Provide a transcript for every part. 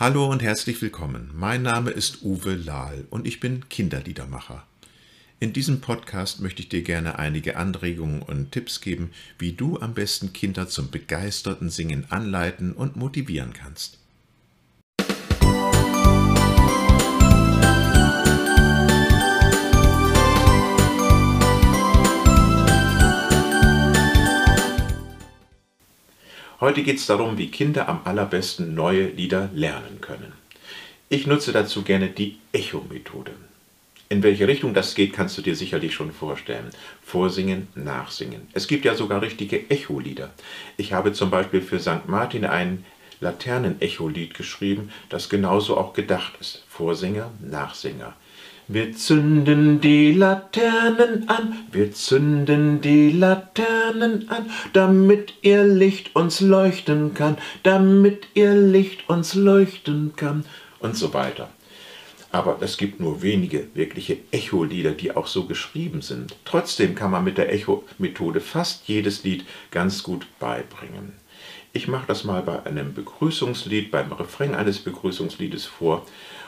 Hallo und herzlich willkommen. Mein Name ist Uwe Lahl und ich bin Kinderliedermacher. In diesem Podcast möchte ich dir gerne einige Anregungen und Tipps geben, wie du am besten Kinder zum begeisterten Singen anleiten und motivieren kannst. Heute geht es darum, wie Kinder am allerbesten neue Lieder lernen können. Ich nutze dazu gerne die Echo-Methode. In welche Richtung das geht, kannst du dir sicherlich schon vorstellen. Vorsingen, nachsingen. Es gibt ja sogar richtige Echo-Lieder. Ich habe zum Beispiel für St. Martin ein Laternen-Echo-Lied geschrieben, das genauso auch gedacht ist. Vorsinger, Nachsinger. Wir zünden die Laternen an, wir zünden die Laternen an, damit ihr Licht uns leuchten kann, damit ihr Licht uns leuchten kann und so weiter. Aber es gibt nur wenige wirkliche Echo-Lieder, die auch so geschrieben sind. Trotzdem kann man mit der Echo-Methode fast jedes Lied ganz gut beibringen. Ich mache das mal bei einem Begrüßungslied, beim Refrain eines Begrüßungsliedes vor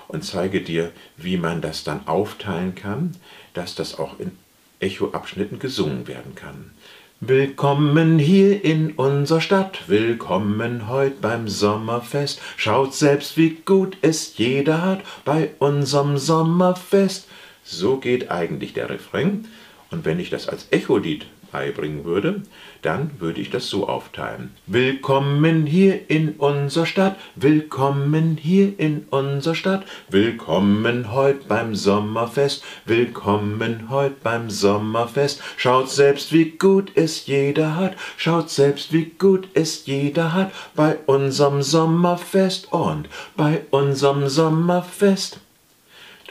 und zeige dir, wie man das dann aufteilen kann, dass das auch in Echoabschnitten gesungen werden kann. Willkommen hier in unserer Stadt, willkommen heute beim Sommerfest. Schaut selbst, wie gut es jeder hat bei unserem Sommerfest. So geht eigentlich der Refrain. Und wenn ich das als Echolied beibringen würde, dann würde ich das so aufteilen. Willkommen hier in unserer Stadt, willkommen hier in unserer Stadt, willkommen heute beim Sommerfest, willkommen heute beim Sommerfest. Schaut selbst, wie gut es jeder hat, schaut selbst, wie gut es jeder hat bei unserem Sommerfest und bei unserem Sommerfest.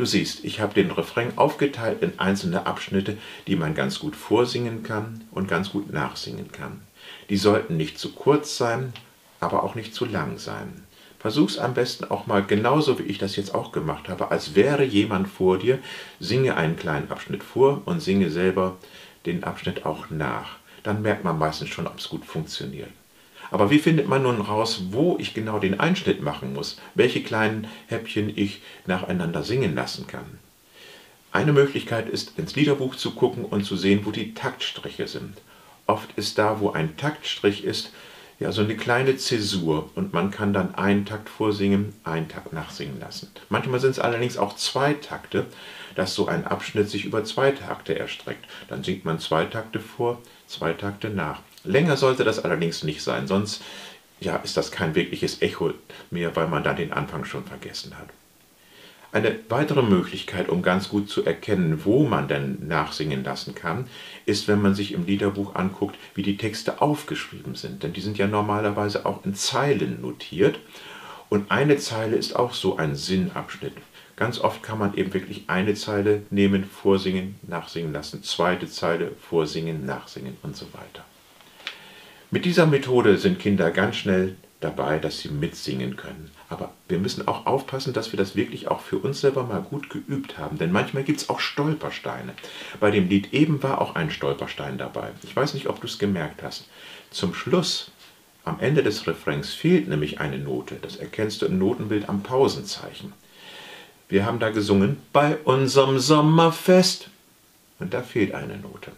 Du siehst, ich habe den Refrain aufgeteilt in einzelne Abschnitte, die man ganz gut vorsingen kann und ganz gut nachsingen kann. Die sollten nicht zu kurz sein, aber auch nicht zu lang sein. Versuch's am besten auch mal genauso, wie ich das jetzt auch gemacht habe, als wäre jemand vor dir, singe einen kleinen Abschnitt vor und singe selber den Abschnitt auch nach. Dann merkt man meistens schon, ob es gut funktioniert. Aber wie findet man nun raus, wo ich genau den Einschnitt machen muss, welche kleinen Häppchen ich nacheinander singen lassen kann? Eine Möglichkeit ist, ins Liederbuch zu gucken und zu sehen, wo die Taktstriche sind. Oft ist da, wo ein Taktstrich ist, ja so eine kleine Zäsur und man kann dann einen Takt vorsingen, einen Takt nachsingen lassen. Manchmal sind es allerdings auch zwei Takte, dass so ein Abschnitt sich über zwei Takte erstreckt. Dann singt man zwei Takte vor, zwei Takte nach. Länger sollte das allerdings nicht sein, sonst ja, ist das kein wirkliches Echo mehr, weil man dann den Anfang schon vergessen hat. Eine weitere Möglichkeit, um ganz gut zu erkennen, wo man denn nachsingen lassen kann, ist, wenn man sich im Liederbuch anguckt, wie die Texte aufgeschrieben sind. Denn die sind ja normalerweise auch in Zeilen notiert. Und eine Zeile ist auch so ein Sinnabschnitt. Ganz oft kann man eben wirklich eine Zeile nehmen, vorsingen, nachsingen lassen, zweite Zeile, vorsingen, nachsingen und so weiter. Mit dieser Methode sind Kinder ganz schnell dabei, dass sie mitsingen können. Aber wir müssen auch aufpassen, dass wir das wirklich auch für uns selber mal gut geübt haben. Denn manchmal gibt es auch Stolpersteine. Bei dem Lied eben war auch ein Stolperstein dabei. Ich weiß nicht, ob du es gemerkt hast. Zum Schluss, am Ende des Refrains, fehlt nämlich eine Note. Das erkennst du im Notenbild am Pausenzeichen. Wir haben da gesungen, bei unserem Sommerfest. Und da fehlt eine Note.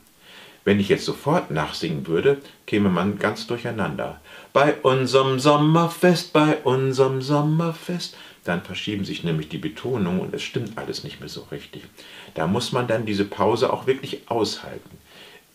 Wenn ich jetzt sofort nachsingen würde, käme man ganz durcheinander. Bei unserem Sommerfest, bei unserem Sommerfest, dann verschieben sich nämlich die Betonungen und es stimmt alles nicht mehr so richtig. Da muss man dann diese Pause auch wirklich aushalten.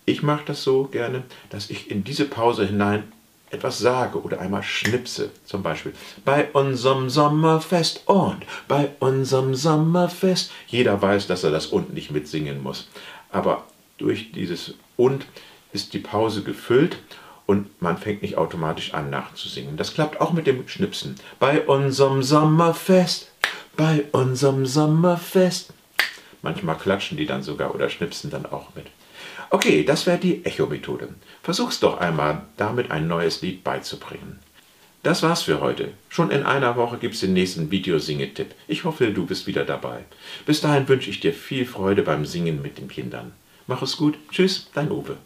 Ich mache das so gerne, dass ich in diese Pause hinein etwas sage oder einmal schnipse, zum Beispiel bei unserem Sommerfest und bei unserem Sommerfest. Jeder weiß, dass er das und nicht mitsingen muss. Aber durch dieses und ist die Pause gefüllt und man fängt nicht automatisch an nachzusingen. Das klappt auch mit dem Schnipsen. Bei unserem Sommerfest, bei unserem Sommerfest. Manchmal klatschen die dann sogar oder schnipsen dann auch mit. Okay, das wäre die Echo-Methode. Versuch's doch einmal, damit ein neues Lied beizubringen. Das war's für heute. Schon in einer Woche gibt's den nächsten Videosingetipp. Ich hoffe, du bist wieder dabei. Bis dahin wünsche ich dir viel Freude beim Singen mit den Kindern. Mach es gut. Tschüss, dein Uwe.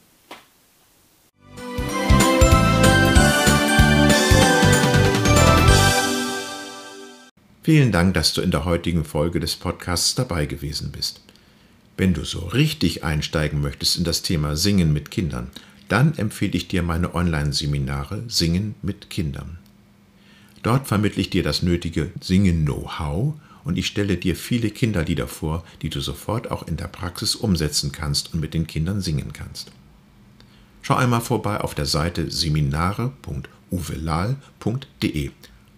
Vielen Dank, dass du in der heutigen Folge des Podcasts dabei gewesen bist. Wenn du so richtig einsteigen möchtest in das Thema Singen mit Kindern, dann empfehle ich dir meine Online-Seminare Singen mit Kindern. Dort vermittle ich dir das nötige Singen-Know-how und ich stelle dir viele Kinderlieder vor, die du sofort auch in der Praxis umsetzen kannst und mit den Kindern singen kannst. Schau einmal vorbei auf der Seite seminare.uvelal.de.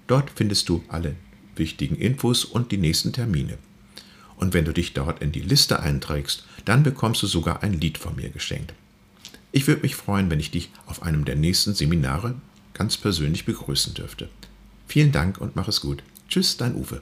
Dort findest du alle wichtigen Infos und die nächsten Termine. Und wenn du dich dort in die Liste einträgst, dann bekommst du sogar ein Lied von mir geschenkt. Ich würde mich freuen, wenn ich dich auf einem der nächsten Seminare ganz persönlich begrüßen dürfte. Vielen Dank und mach es gut. Tschüss, dein Uwe.